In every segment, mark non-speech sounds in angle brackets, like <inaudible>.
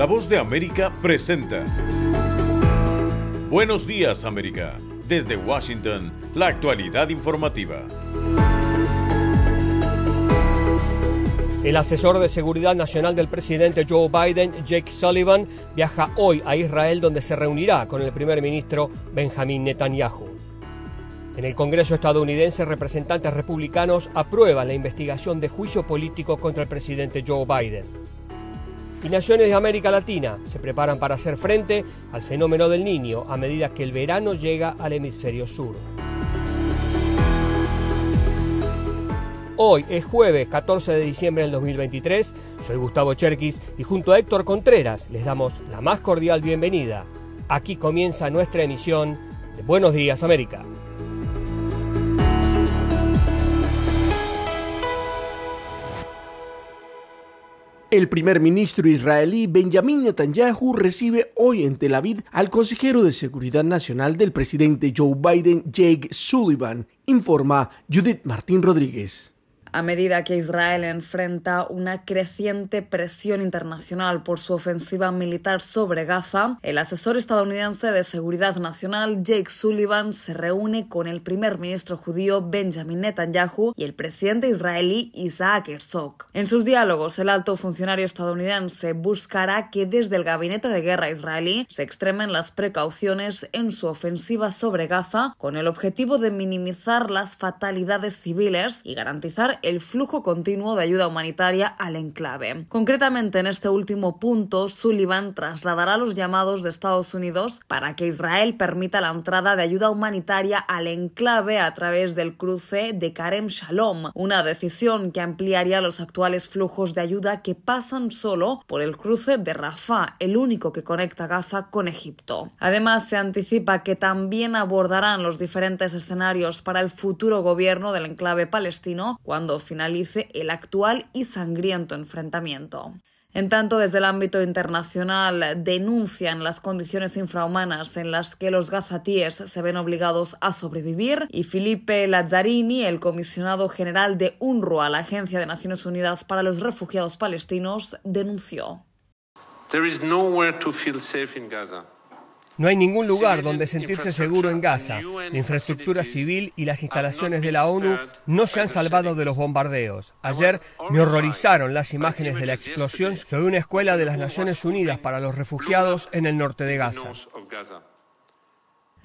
La voz de América presenta. Buenos días América. Desde Washington, la actualidad informativa. El asesor de seguridad nacional del presidente Joe Biden, Jake Sullivan, viaja hoy a Israel donde se reunirá con el primer ministro Benjamin Netanyahu. En el Congreso estadounidense, representantes republicanos aprueban la investigación de juicio político contra el presidente Joe Biden. Y naciones de América Latina se preparan para hacer frente al fenómeno del niño a medida que el verano llega al hemisferio sur. Hoy es jueves 14 de diciembre del 2023. Soy Gustavo Cherkis y junto a Héctor Contreras les damos la más cordial bienvenida. Aquí comienza nuestra emisión de Buenos Días América. El primer ministro israelí Benjamin Netanyahu recibe hoy en Tel Aviv al consejero de Seguridad Nacional del presidente Joe Biden, Jake Sullivan, informa Judith Martín Rodríguez. A medida que Israel enfrenta una creciente presión internacional por su ofensiva militar sobre Gaza, el asesor estadounidense de Seguridad Nacional Jake Sullivan se reúne con el primer ministro judío Benjamin Netanyahu y el presidente israelí Isaac Herzog. En sus diálogos, el alto funcionario estadounidense buscará que desde el gabinete de guerra israelí se extremen las precauciones en su ofensiva sobre Gaza con el objetivo de minimizar las fatalidades civiles y garantizar el flujo continuo de ayuda humanitaria al enclave. Concretamente, en este último punto, Sullivan trasladará los llamados de Estados Unidos para que Israel permita la entrada de ayuda humanitaria al enclave a través del cruce de Karem Shalom, una decisión que ampliaría los actuales flujos de ayuda que pasan solo por el cruce de Rafah, el único que conecta Gaza con Egipto. Además, se anticipa que también abordarán los diferentes escenarios para el futuro gobierno del enclave palestino cuando finalice el actual y sangriento enfrentamiento. En tanto, desde el ámbito internacional denuncian las condiciones infrahumanas en las que los gazatíes se ven obligados a sobrevivir y Felipe Lazzarini, el comisionado general de UNRWA, la Agencia de Naciones Unidas para los Refugiados Palestinos, denunció. There is nowhere to feel safe Gaza. No hay ningún lugar donde sentirse seguro en Gaza. La infraestructura civil y las instalaciones de la ONU no se han salvado de los bombardeos. Ayer me horrorizaron las imágenes de la explosión sobre una escuela de las Naciones Unidas para los refugiados en el norte de Gaza.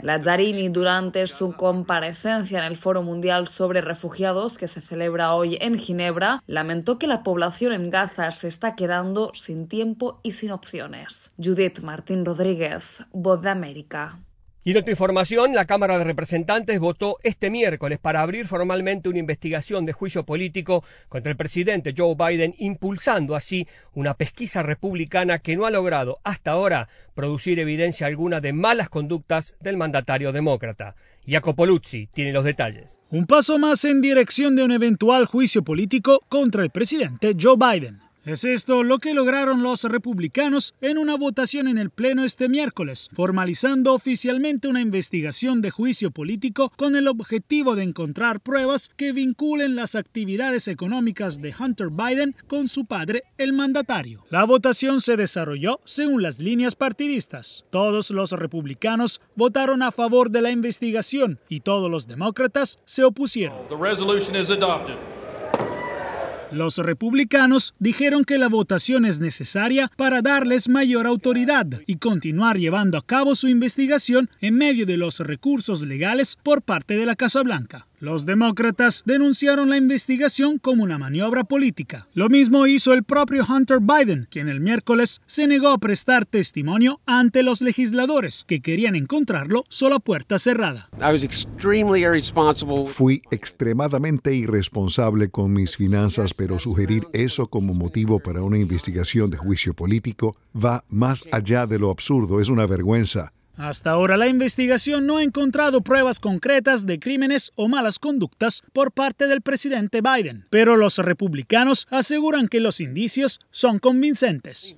Lazzarini, durante su comparecencia en el Foro Mundial sobre Refugiados, que se celebra hoy en Ginebra, lamentó que la población en Gaza se está quedando sin tiempo y sin opciones. Judith Martín Rodríguez, Voz de América. Y en otra información, la Cámara de Representantes votó este miércoles para abrir formalmente una investigación de juicio político contra el presidente Joe Biden, impulsando así una pesquisa republicana que no ha logrado hasta ahora producir evidencia alguna de malas conductas del mandatario demócrata. Jacopo Luzzi tiene los detalles. Un paso más en dirección de un eventual juicio político contra el presidente Joe Biden. Es esto lo que lograron los republicanos en una votación en el Pleno este miércoles, formalizando oficialmente una investigación de juicio político con el objetivo de encontrar pruebas que vinculen las actividades económicas de Hunter Biden con su padre, el mandatario. La votación se desarrolló según las líneas partidistas. Todos los republicanos votaron a favor de la investigación y todos los demócratas se opusieron. Los republicanos dijeron que la votación es necesaria para darles mayor autoridad y continuar llevando a cabo su investigación en medio de los recursos legales por parte de la Casa Blanca. Los demócratas denunciaron la investigación como una maniobra política. Lo mismo hizo el propio Hunter Biden, quien el miércoles se negó a prestar testimonio ante los legisladores que querían encontrarlo solo a puerta cerrada. Fui extremadamente irresponsable con mis finanzas, pero sugerir eso como motivo para una investigación de juicio político va más allá de lo absurdo. Es una vergüenza. Hasta ahora la investigación no ha encontrado pruebas concretas de crímenes o malas conductas por parte del presidente Biden, pero los republicanos aseguran que los indicios son convincentes.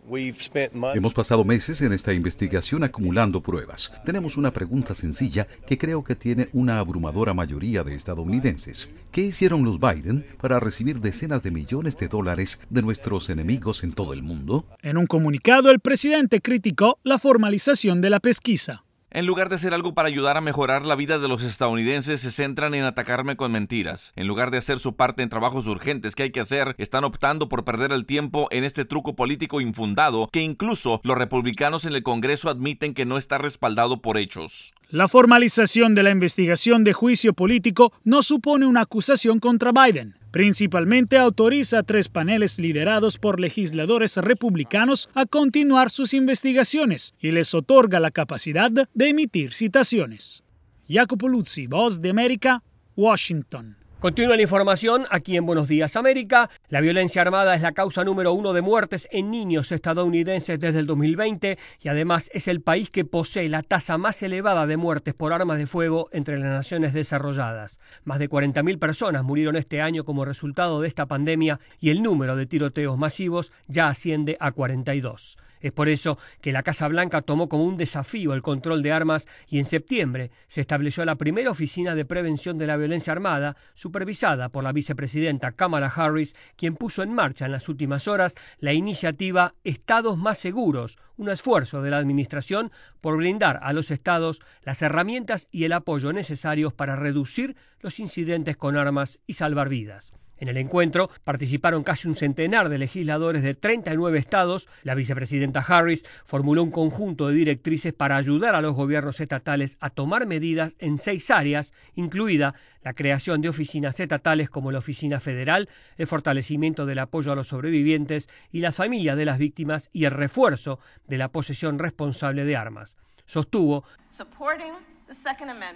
Hemos pasado meses en esta investigación acumulando pruebas. Tenemos una pregunta sencilla que creo que tiene una abrumadora mayoría de estadounidenses. ¿Qué hicieron los Biden para recibir decenas de millones de dólares de nuestros enemigos en todo el mundo? En un comunicado, el presidente criticó la formalización de la pesquisa. En lugar de hacer algo para ayudar a mejorar la vida de los estadounidenses, se centran en atacarme con mentiras. En lugar de hacer su parte en trabajos urgentes que hay que hacer, están optando por perder el tiempo en este truco político infundado que incluso los republicanos en el Congreso admiten que no está respaldado por hechos. La formalización de la investigación de juicio político no supone una acusación contra Biden. Principalmente autoriza a tres paneles liderados por legisladores republicanos a continuar sus investigaciones y les otorga la capacidad de emitir citaciones. Jacopo Luzzi, Voz de América, Washington. Continúa la información aquí en Buenos Días América. La violencia armada es la causa número uno de muertes en niños estadounidenses desde el 2020 y además es el país que posee la tasa más elevada de muertes por armas de fuego entre las naciones desarrolladas. Más de 40.000 personas murieron este año como resultado de esta pandemia y el número de tiroteos masivos ya asciende a 42. Es por eso que la Casa Blanca tomó como un desafío el control de armas y en septiembre se estableció la primera oficina de prevención de la violencia armada, supervisada por la vicepresidenta Kamala Harris, quien puso en marcha en las últimas horas la iniciativa Estados más seguros, un esfuerzo de la Administración por brindar a los estados las herramientas y el apoyo necesarios para reducir los incidentes con armas y salvar vidas. En el encuentro participaron casi un centenar de legisladores de 39 estados. La vicepresidenta Harris formuló un conjunto de directrices para ayudar a los gobiernos estatales a tomar medidas en seis áreas, incluida la creación de oficinas estatales como la Oficina Federal, el fortalecimiento del apoyo a los sobrevivientes y las familias de las víctimas y el refuerzo de la posesión responsable de armas. Sostuvo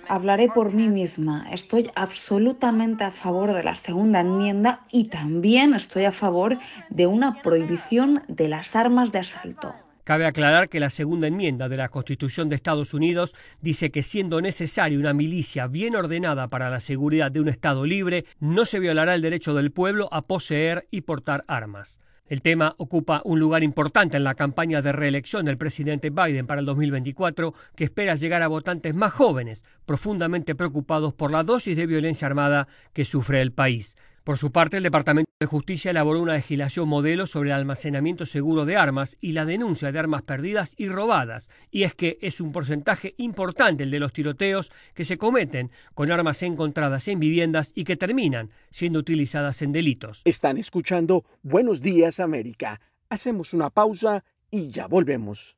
Hablaré por mí misma. Estoy absolutamente a favor de la segunda enmienda y también estoy a favor de una prohibición de las armas de asalto. Cabe aclarar que la segunda enmienda de la Constitución de Estados Unidos dice que siendo necesaria una milicia bien ordenada para la seguridad de un Estado libre, no se violará el derecho del pueblo a poseer y portar armas. El tema ocupa un lugar importante en la campaña de reelección del presidente Biden para el 2024, que espera llegar a votantes más jóvenes, profundamente preocupados por la dosis de violencia armada que sufre el país. Por su parte, el Departamento de Justicia elaboró una legislación modelo sobre el almacenamiento seguro de armas y la denuncia de armas perdidas y robadas, y es que es un porcentaje importante el de los tiroteos que se cometen con armas encontradas en viviendas y que terminan siendo utilizadas en delitos. Están escuchando Buenos Días América. Hacemos una pausa y ya volvemos.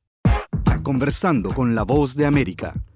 Conversando con la voz de América,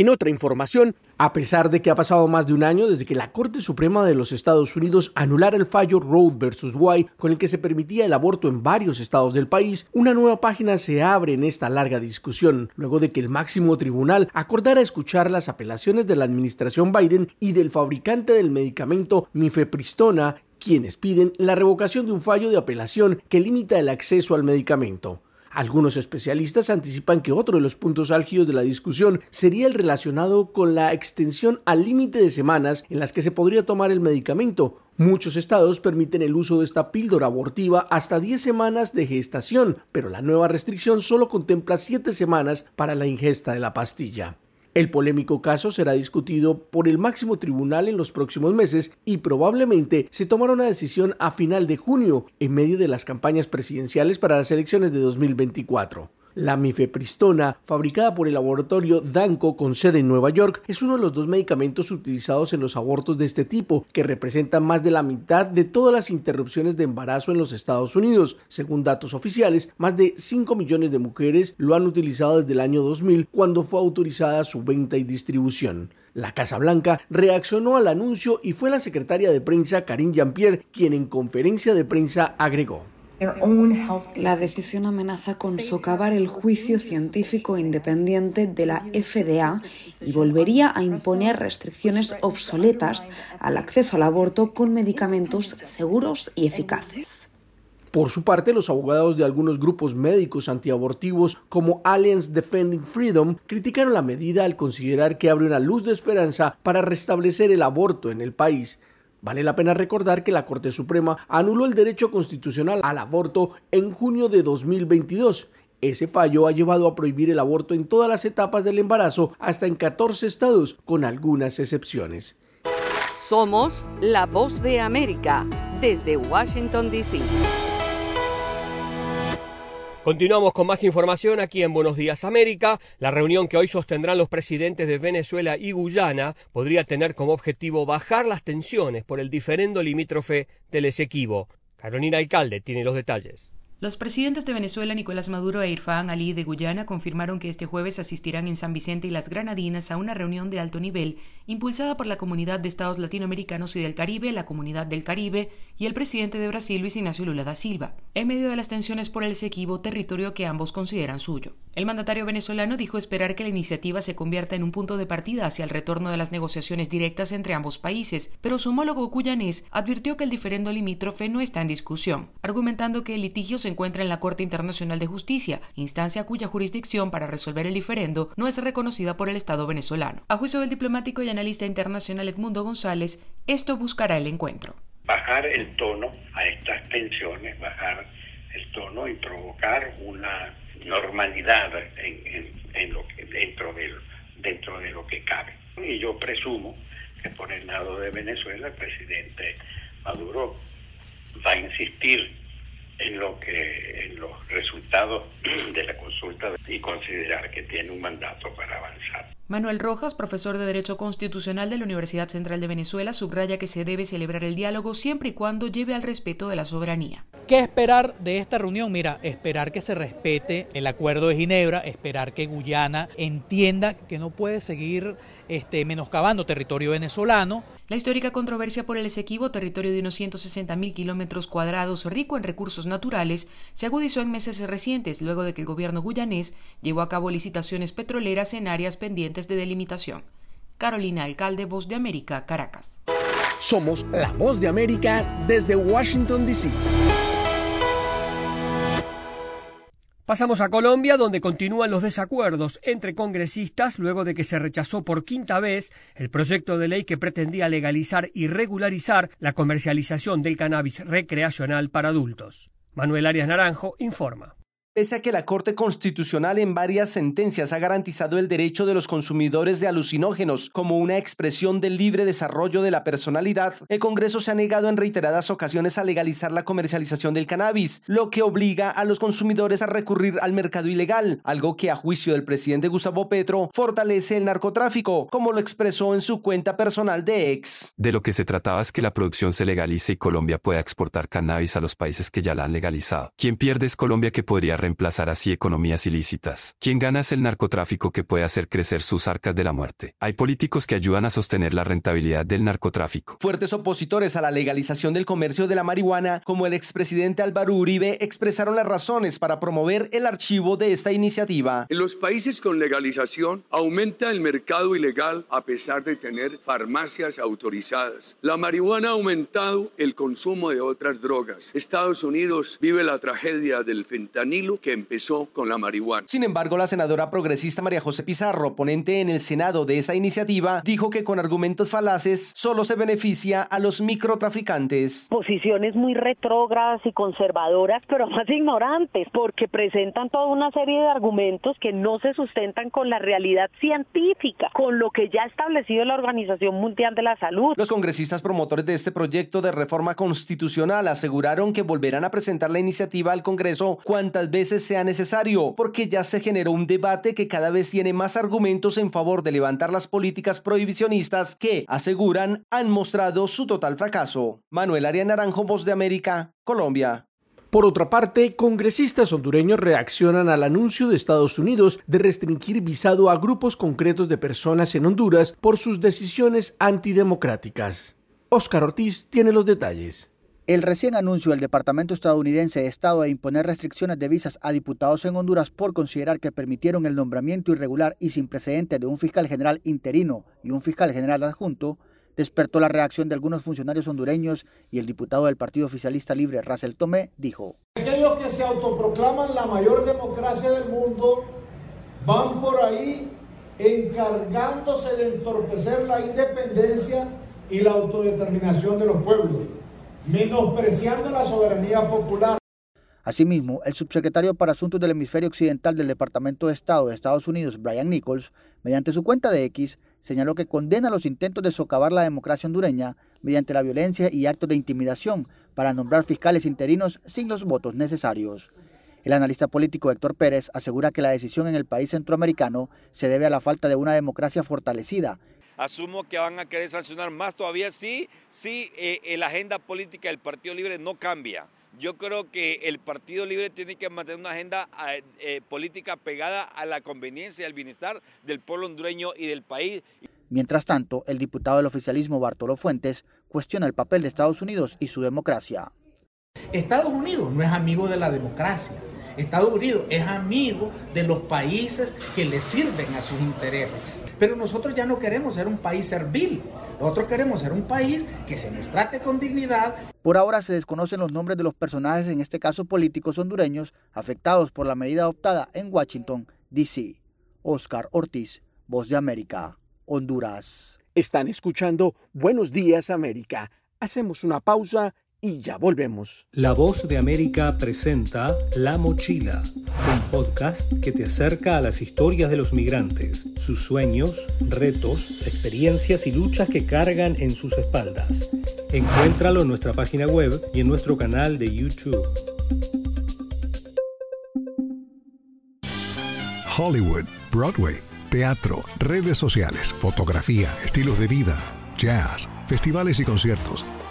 En otra información, a pesar de que ha pasado más de un año desde que la Corte Suprema de los Estados Unidos anulara el fallo Roe vs. Wade con el que se permitía el aborto en varios estados del país, una nueva página se abre en esta larga discusión, luego de que el máximo tribunal acordara escuchar las apelaciones de la administración Biden y del fabricante del medicamento Mifepristona, quienes piden la revocación de un fallo de apelación que limita el acceso al medicamento. Algunos especialistas anticipan que otro de los puntos álgidos de la discusión sería el relacionado con la extensión al límite de semanas en las que se podría tomar el medicamento. Muchos estados permiten el uso de esta píldora abortiva hasta 10 semanas de gestación, pero la nueva restricción solo contempla 7 semanas para la ingesta de la pastilla. El polémico caso será discutido por el máximo tribunal en los próximos meses y probablemente se tomará una decisión a final de junio, en medio de las campañas presidenciales para las elecciones de 2024. La mifepristona, fabricada por el laboratorio Danco con sede en Nueva York, es uno de los dos medicamentos utilizados en los abortos de este tipo, que representan más de la mitad de todas las interrupciones de embarazo en los Estados Unidos. Según datos oficiales, más de 5 millones de mujeres lo han utilizado desde el año 2000, cuando fue autorizada su venta y distribución. La Casa Blanca reaccionó al anuncio y fue la secretaria de prensa Karine Jean-Pierre quien en conferencia de prensa agregó. La decisión amenaza con socavar el juicio científico independiente de la FDA y volvería a imponer restricciones obsoletas al acceso al aborto con medicamentos seguros y eficaces. Por su parte, los abogados de algunos grupos médicos antiabortivos como Alliance Defending Freedom criticaron la medida al considerar que abre una luz de esperanza para restablecer el aborto en el país. Vale la pena recordar que la Corte Suprema anuló el derecho constitucional al aborto en junio de 2022. Ese fallo ha llevado a prohibir el aborto en todas las etapas del embarazo, hasta en 14 estados, con algunas excepciones. Somos la voz de América, desde Washington, D.C. Continuamos con más información aquí en Buenos Días América. La reunión que hoy sostendrán los presidentes de Venezuela y Guyana podría tener como objetivo bajar las tensiones por el diferendo limítrofe del Esequibo. Carolina Alcalde tiene los detalles. Los presidentes de Venezuela, Nicolás Maduro e Irfan Ali de Guyana, confirmaron que este jueves asistirán en San Vicente y las Granadinas a una reunión de alto nivel impulsada por la Comunidad de Estados Latinoamericanos y del Caribe, la Comunidad del Caribe y el presidente de Brasil, Luis Ignacio Lula da Silva, en medio de las tensiones por el Esequibo, territorio que ambos consideran suyo. El mandatario venezolano dijo esperar que la iniciativa se convierta en un punto de partida hacia el retorno de las negociaciones directas entre ambos países, pero su homólogo guyanés advirtió que el diferendo limítrofe no está en discusión, argumentando que el litigio se encuentra en la Corte Internacional de Justicia, instancia cuya jurisdicción para resolver el diferendo no es reconocida por el Estado venezolano. A juicio del diplomático y analista internacional Edmundo González, esto buscará el encuentro. Bajar el tono a estas tensiones, bajar el tono y provocar una normalidad en, lo que, dentro, de, dentro de lo que cabe. Y yo presumo que por el lado de Venezuela el presidente Maduro va a insistir en lo que en los resultados <clears throat> de la consulta y considerar que tiene un mandato para avanzar. Manuel Rojas, profesor de Derecho Constitucional de la Universidad Central de Venezuela, subraya que se debe celebrar el diálogo siempre y cuando lleve al respeto de la soberanía. ¿Qué esperar de esta reunión? Mira, esperar que se respete el acuerdo de Ginebra, esperar que Guyana entienda que no puede seguir este, menoscabando territorio venezolano. La histórica controversia por el Esequibo, territorio de unos 160 mil kilómetros cuadrados rico en recursos naturales, se agudizó en meses recientes luego de que el gobierno guyanés llevó a cabo licitaciones petroleras en áreas pendientes de delimitación. Carolina Alcalde, Voz de América, Caracas. Somos la Voz de América desde Washington, D.C. Pasamos a Colombia, donde continúan los desacuerdos entre congresistas luego de que se rechazó por quinta vez el proyecto de ley que pretendía legalizar y regularizar la comercialización del cannabis recreacional para adultos. Manuel Arias Naranjo informa. Pese a que la Corte Constitucional en varias sentencias ha garantizado el derecho de los consumidores de alucinógenos como una expresión del libre desarrollo de la personalidad, el Congreso se ha negado en reiteradas ocasiones a legalizar la comercialización del cannabis, lo que obliga a los consumidores a recurrir al mercado ilegal, algo que a juicio del presidente Gustavo Petro fortalece el narcotráfico, como lo expresó en su cuenta personal de ex. De lo que se trataba es que la producción se legalice y Colombia pueda exportar cannabis a los países que ya la han legalizado. Quien pierde es Colombia que podría reemplazar así economías ilícitas. Quien gana es el narcotráfico que puede hacer crecer sus arcas de la muerte. Hay políticos que ayudan a sostener la rentabilidad del narcotráfico. Fuertes opositores a la legalización del comercio de la marihuana, como el expresidente Álvaro Uribe, expresaron las razones para promover el archivo de esta iniciativa. En los países con legalización aumenta el mercado ilegal a pesar de tener farmacias autorizadas. La marihuana ha aumentado el consumo de otras drogas. Estados Unidos vive la tragedia del fentanilo que empezó con la marihuana. Sin embargo, la senadora progresista María José Pizarro, ponente en el Senado de esa iniciativa, dijo que con argumentos falaces solo se beneficia a los microtraficantes. Posiciones muy retrógradas y conservadoras, pero <laughs> más ignorantes, porque presentan toda una serie de argumentos que no se sustentan con la realidad científica, con lo que ya ha establecido la Organización Mundial de la Salud. Los congresistas promotores de este proyecto de reforma constitucional aseguraron que volverán a presentar la iniciativa al Congreso cuantas veces sea necesario, porque ya se generó un debate que cada vez tiene más argumentos en favor de levantar las políticas prohibicionistas que, aseguran, han mostrado su total fracaso. Manuel Arias Naranjo, Voz de América, Colombia. Por otra parte, congresistas hondureños reaccionan al anuncio de Estados Unidos de restringir visado a grupos concretos de personas en Honduras por sus decisiones antidemocráticas. Oscar Ortiz tiene los detalles. El recién anuncio del Departamento estadounidense de Estado de imponer restricciones de visas a diputados en Honduras por considerar que permitieron el nombramiento irregular y sin precedentes de un fiscal general interino y un fiscal general adjunto despertó la reacción de algunos funcionarios hondureños y el diputado del Partido Oficialista Libre, Racel Tomé, dijo. Aquellos que se autoproclaman la mayor democracia del mundo van por ahí encargándose de entorpecer la independencia y la autodeterminación de los pueblos, menospreciando la soberanía popular. Asimismo, el subsecretario para Asuntos del Hemisferio Occidental del Departamento de Estado de Estados Unidos, Brian Nichols, mediante su cuenta de X, señaló que condena los intentos de socavar la democracia hondureña mediante la violencia y actos de intimidación para nombrar fiscales interinos sin los votos necesarios. El analista político Héctor Pérez asegura que la decisión en el país centroamericano se debe a la falta de una democracia fortalecida asumo que van a querer sancionar más todavía si, si eh, la agenda política del Partido Libre no cambia. Yo creo que el Partido Libre tiene que mantener una agenda eh, eh, política pegada a la conveniencia y al bienestar del pueblo hondureño y del país. Mientras tanto, el diputado del oficialismo Bartolo Fuentes cuestiona el papel de Estados Unidos y su democracia. Estados Unidos no es amigo de la democracia. Estados Unidos es amigo de los países que le sirven a sus intereses. Pero nosotros ya no queremos ser un país servil. Nosotros queremos ser un país que se nos trate con dignidad. Por ahora se desconocen los nombres de los personajes, en este caso políticos hondureños, afectados por la medida adoptada en Washington, D.C. Oscar Ortiz, Voz de América, Honduras. Están escuchando Buenos Días América. Hacemos una pausa y ya volvemos. La Voz de América presenta La Mochila, un podcast que te acerca a las historias de los migrantes, sus sueños, retos, experiencias y luchas que cargan en sus espaldas. Encuéntralo en nuestra página web y en nuestro canal de YouTube. Hollywood, Broadway, teatro, redes sociales, fotografía, estilos de vida, jazz, festivales y conciertos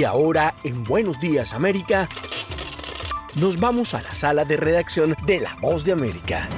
Y ahora, en Buenos Días América, nos vamos a la sala de redacción de La Voz de América.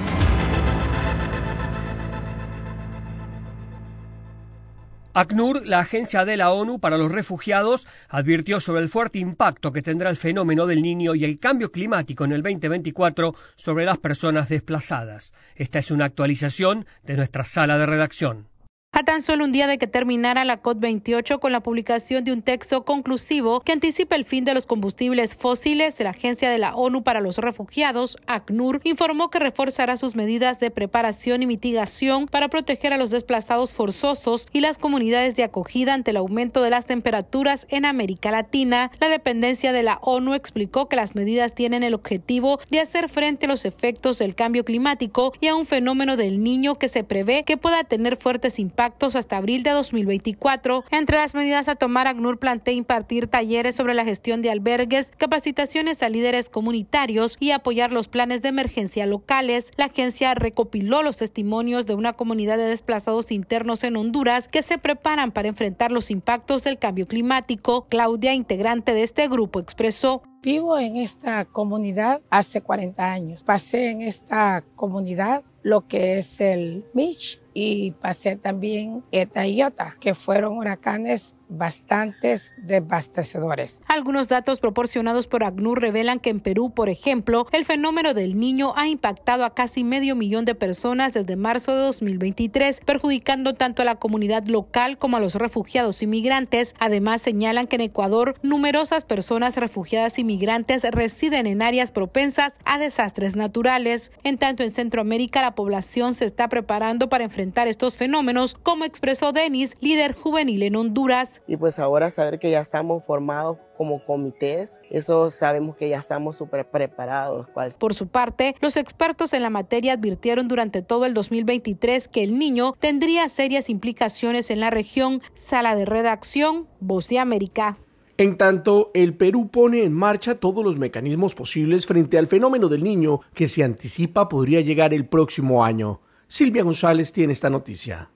ACNUR, la agencia de la ONU para los refugiados, advirtió sobre el fuerte impacto que tendrá el fenómeno del niño y el cambio climático en el 2024 sobre las personas desplazadas. Esta es una actualización de nuestra sala de redacción. A tan solo un día de que terminara la COP28 con la publicación de un texto conclusivo que anticipa el fin de los combustibles fósiles, la Agencia de la ONU para los Refugiados, ACNUR, informó que reforzará sus medidas de preparación y mitigación para proteger a los desplazados forzosos y las comunidades de acogida ante el aumento de las temperaturas en América Latina. La dependencia de la ONU explicó que las medidas tienen el objetivo de hacer frente a los efectos del cambio climático y a un fenómeno del niño que se prevé que pueda tener fuertes impactos hasta abril de 2024. Entre las medidas a tomar, ACNUR plantea impartir talleres sobre la gestión de albergues, capacitaciones a líderes comunitarios y apoyar los planes de emergencia locales. La agencia recopiló los testimonios de una comunidad de desplazados internos en Honduras que se preparan para enfrentar los impactos del cambio climático. Claudia, integrante de este grupo, expresó. Vivo en esta comunidad hace 40 años. Pasé en esta comunidad lo que es el Mitch y pasé también Eta y Iota, que fueron huracanes bastantes devastadores. Algunos datos proporcionados por ACNUR revelan que en Perú, por ejemplo, el fenómeno del niño ha impactado a casi medio millón de personas desde marzo de 2023, perjudicando tanto a la comunidad local como a los refugiados y migrantes. Además, señalan que en Ecuador numerosas personas refugiadas y migrantes residen en áreas propensas a desastres naturales. En tanto, en Centroamérica la población se está preparando para enfrentar estos fenómenos, como expresó Denis, líder juvenil en Honduras y pues ahora saber que ya estamos formados como comités, eso sabemos que ya estamos súper preparados. Por su parte, los expertos en la materia advirtieron durante todo el 2023 que el niño tendría serias implicaciones en la región. Sala de redacción, Voz de América. En tanto, el Perú pone en marcha todos los mecanismos posibles frente al fenómeno del niño que se anticipa podría llegar el próximo año. Silvia González tiene esta noticia.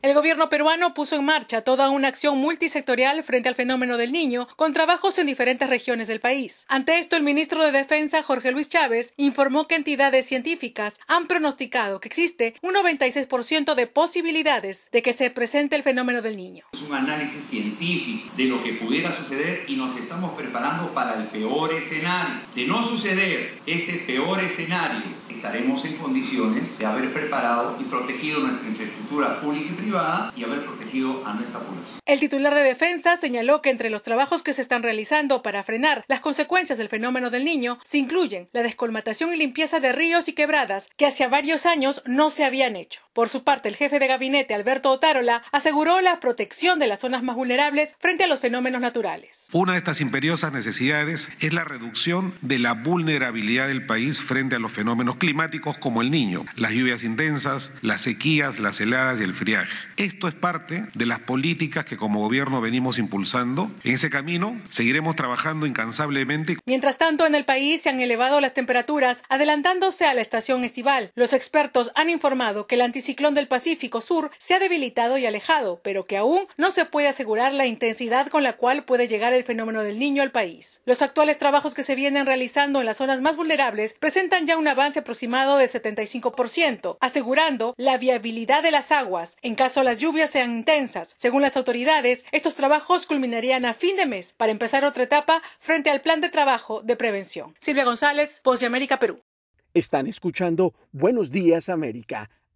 El gobierno peruano puso en marcha toda una acción multisectorial frente al fenómeno del niño, con trabajos en diferentes regiones del país. Ante esto, el ministro de Defensa, Jorge Luis Chávez, informó que entidades científicas han pronosticado que existe un 96% de posibilidades de que se presente el fenómeno del niño. Es un análisis científico de lo que pudiera suceder y nos estamos preparando para el peor escenario. De no suceder este peor escenario, estaremos en condiciones de haber preparado y protegido nuestra infraestructura pública y privada y haber protegido a nuestra población. El titular de defensa señaló que entre los trabajos que se están realizando para frenar las consecuencias del fenómeno del niño se incluyen la descolmatación y limpieza de ríos y quebradas que hace varios años no se habían hecho. Por su parte, el jefe de gabinete, Alberto Otárola, aseguró la protección de las zonas más vulnerables frente a los fenómenos naturales. Una de estas imperiosas necesidades es la reducción de la vulnerabilidad del país frente a los fenómenos climáticos como el niño, las lluvias intensas, las sequías, las heladas y el friaje. Esto es parte de las políticas que como gobierno venimos impulsando. En ese camino seguiremos trabajando incansablemente. Mientras tanto, en el país se han elevado las temperaturas, adelantándose a la estación estival. Los expertos han informado que el anticiclón del Pacífico Sur se ha debilitado y alejado, pero que aún no se puede asegurar la intensidad con la cual puede llegar el fenómeno del niño al país. Los actuales trabajos que se vienen realizando en las zonas más vulnerables presentan ya un avance aproximado de 75%, asegurando la viabilidad de las aguas en caso caso las lluvias sean intensas. Según las autoridades, estos trabajos culminarían a fin de mes para empezar otra etapa frente al plan de trabajo de prevención. Silvia González, Voz de América, Perú. Están escuchando Buenos Días América.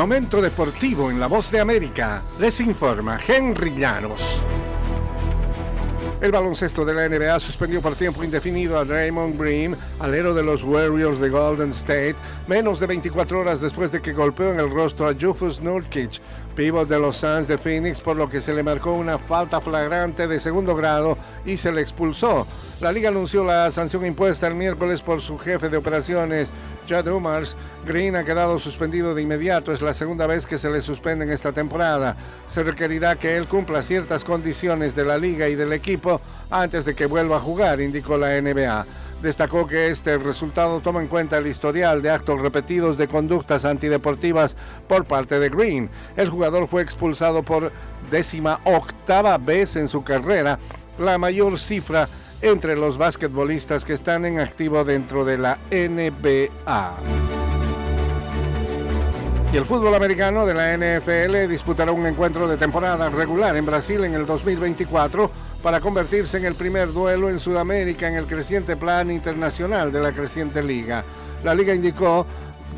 Momento deportivo en la voz de América. Les informa Henry Llanos. El baloncesto de la NBA suspendió por tiempo indefinido a Draymond Green, alero de los Warriors de Golden State, menos de 24 horas después de que golpeó en el rostro a Jufus Nurkic, pívot de los Suns de Phoenix, por lo que se le marcó una falta flagrante de segundo grado y se le expulsó. La liga anunció la sanción impuesta el miércoles por su jefe de operaciones, Judd Umars. Green ha quedado suspendido de inmediato. Es la segunda vez que se le suspende en esta temporada. Se requerirá que él cumpla ciertas condiciones de la liga y del equipo antes de que vuelva a jugar, indicó la NBA. Destacó que este resultado toma en cuenta el historial de actos repetidos de conductas antideportivas por parte de Green. El jugador fue expulsado por décima octava vez en su carrera, la mayor cifra entre los basquetbolistas que están en activo dentro de la NBA. Y el fútbol americano de la NFL disputará un encuentro de temporada regular en Brasil en el 2024 para convertirse en el primer duelo en Sudamérica en el creciente plan internacional de la creciente liga. La liga indicó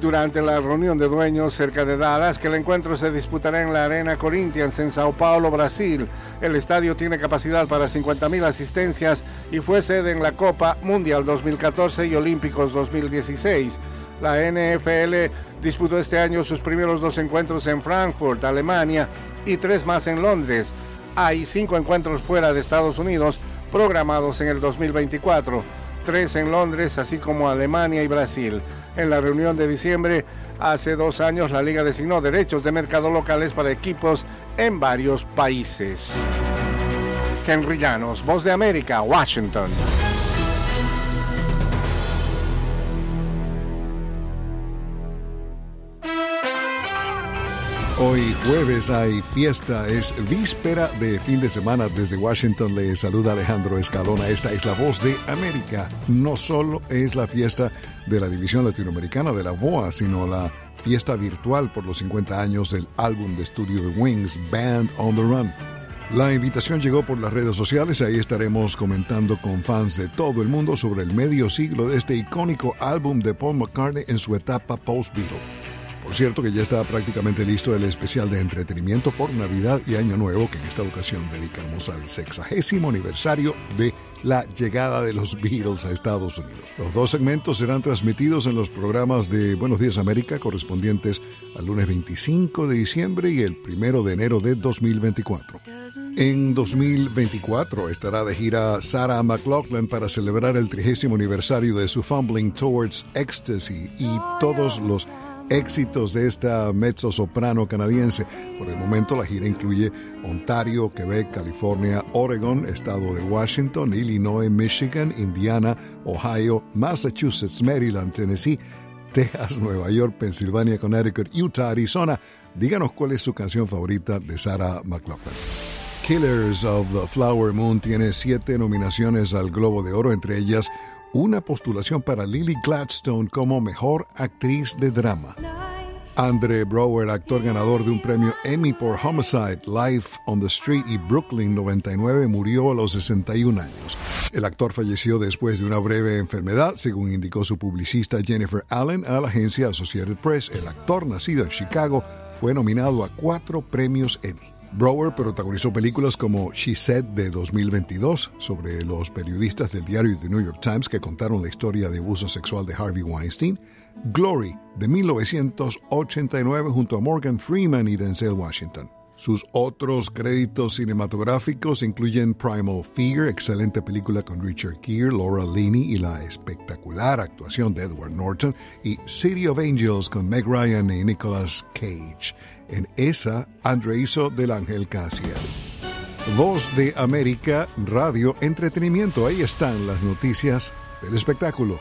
durante la reunión de dueños cerca de Dallas que el encuentro se disputará en la Arena Corinthians en Sao Paulo, Brasil. El estadio tiene capacidad para 50.000 asistencias y fue sede en la Copa Mundial 2014 y Olímpicos 2016. La NFL disputó este año sus primeros dos encuentros en Frankfurt, Alemania, y tres más en Londres. Hay cinco encuentros fuera de Estados Unidos programados en el 2024 tres en Londres, así como Alemania y Brasil. En la reunión de diciembre, hace dos años, la liga designó derechos de mercado locales para equipos en varios países. Henry Llanos, Voz de América, Washington. Hoy jueves hay fiesta, es víspera de fin de semana. Desde Washington le saluda Alejandro Escalona. Esta es la voz de América. No solo es la fiesta de la división latinoamericana de la BOA, sino la fiesta virtual por los 50 años del álbum de estudio de Wings, Band on the Run. La invitación llegó por las redes sociales, ahí estaremos comentando con fans de todo el mundo sobre el medio siglo de este icónico álbum de Paul McCartney en su etapa post-Beatle. Por cierto que ya está prácticamente listo el especial de entretenimiento por Navidad y Año Nuevo que en esta ocasión dedicamos al sexagésimo aniversario de la llegada de los Beatles a Estados Unidos. Los dos segmentos serán transmitidos en los programas de Buenos Días América correspondientes al lunes 25 de diciembre y el 1 de enero de 2024. En 2024 estará de gira Sarah McLaughlin para celebrar el trigésimo aniversario de su Fumbling Towards Ecstasy y todos los éxitos de esta mezzo soprano canadiense. Por el momento la gira incluye Ontario, Quebec, California, Oregon, estado de Washington, Illinois, Michigan, Indiana, Ohio, Massachusetts, Maryland, Tennessee, Texas, Nueva York, Pensilvania, Connecticut, Utah, Arizona. Díganos cuál es su canción favorita de Sarah McLaughlin. Killers of the Flower Moon tiene siete nominaciones al Globo de Oro, entre ellas una postulación para Lily Gladstone como mejor actriz de drama. Andre Brower, actor ganador de un premio Emmy por Homicide, Life on the Street y Brooklyn 99, murió a los 61 años. El actor falleció después de una breve enfermedad, según indicó su publicista Jennifer Allen a la agencia Associated Press. El actor, nacido en Chicago, fue nominado a cuatro premios Emmy. Brower protagonizó películas como She Said de 2022 sobre los periodistas del diario The New York Times que contaron la historia de abuso sexual de Harvey Weinstein, Glory de 1989 junto a Morgan Freeman y Denzel Washington. Sus otros créditos cinematográficos incluyen Primal Fear, excelente película con Richard Gere, Laura Linney y la espectacular actuación de Edward Norton, y City of Angels con Meg Ryan y Nicolas Cage. En esa, Andre hizo del Ángel Cassian. Voz de América, Radio, Entretenimiento. Ahí están las noticias del espectáculo.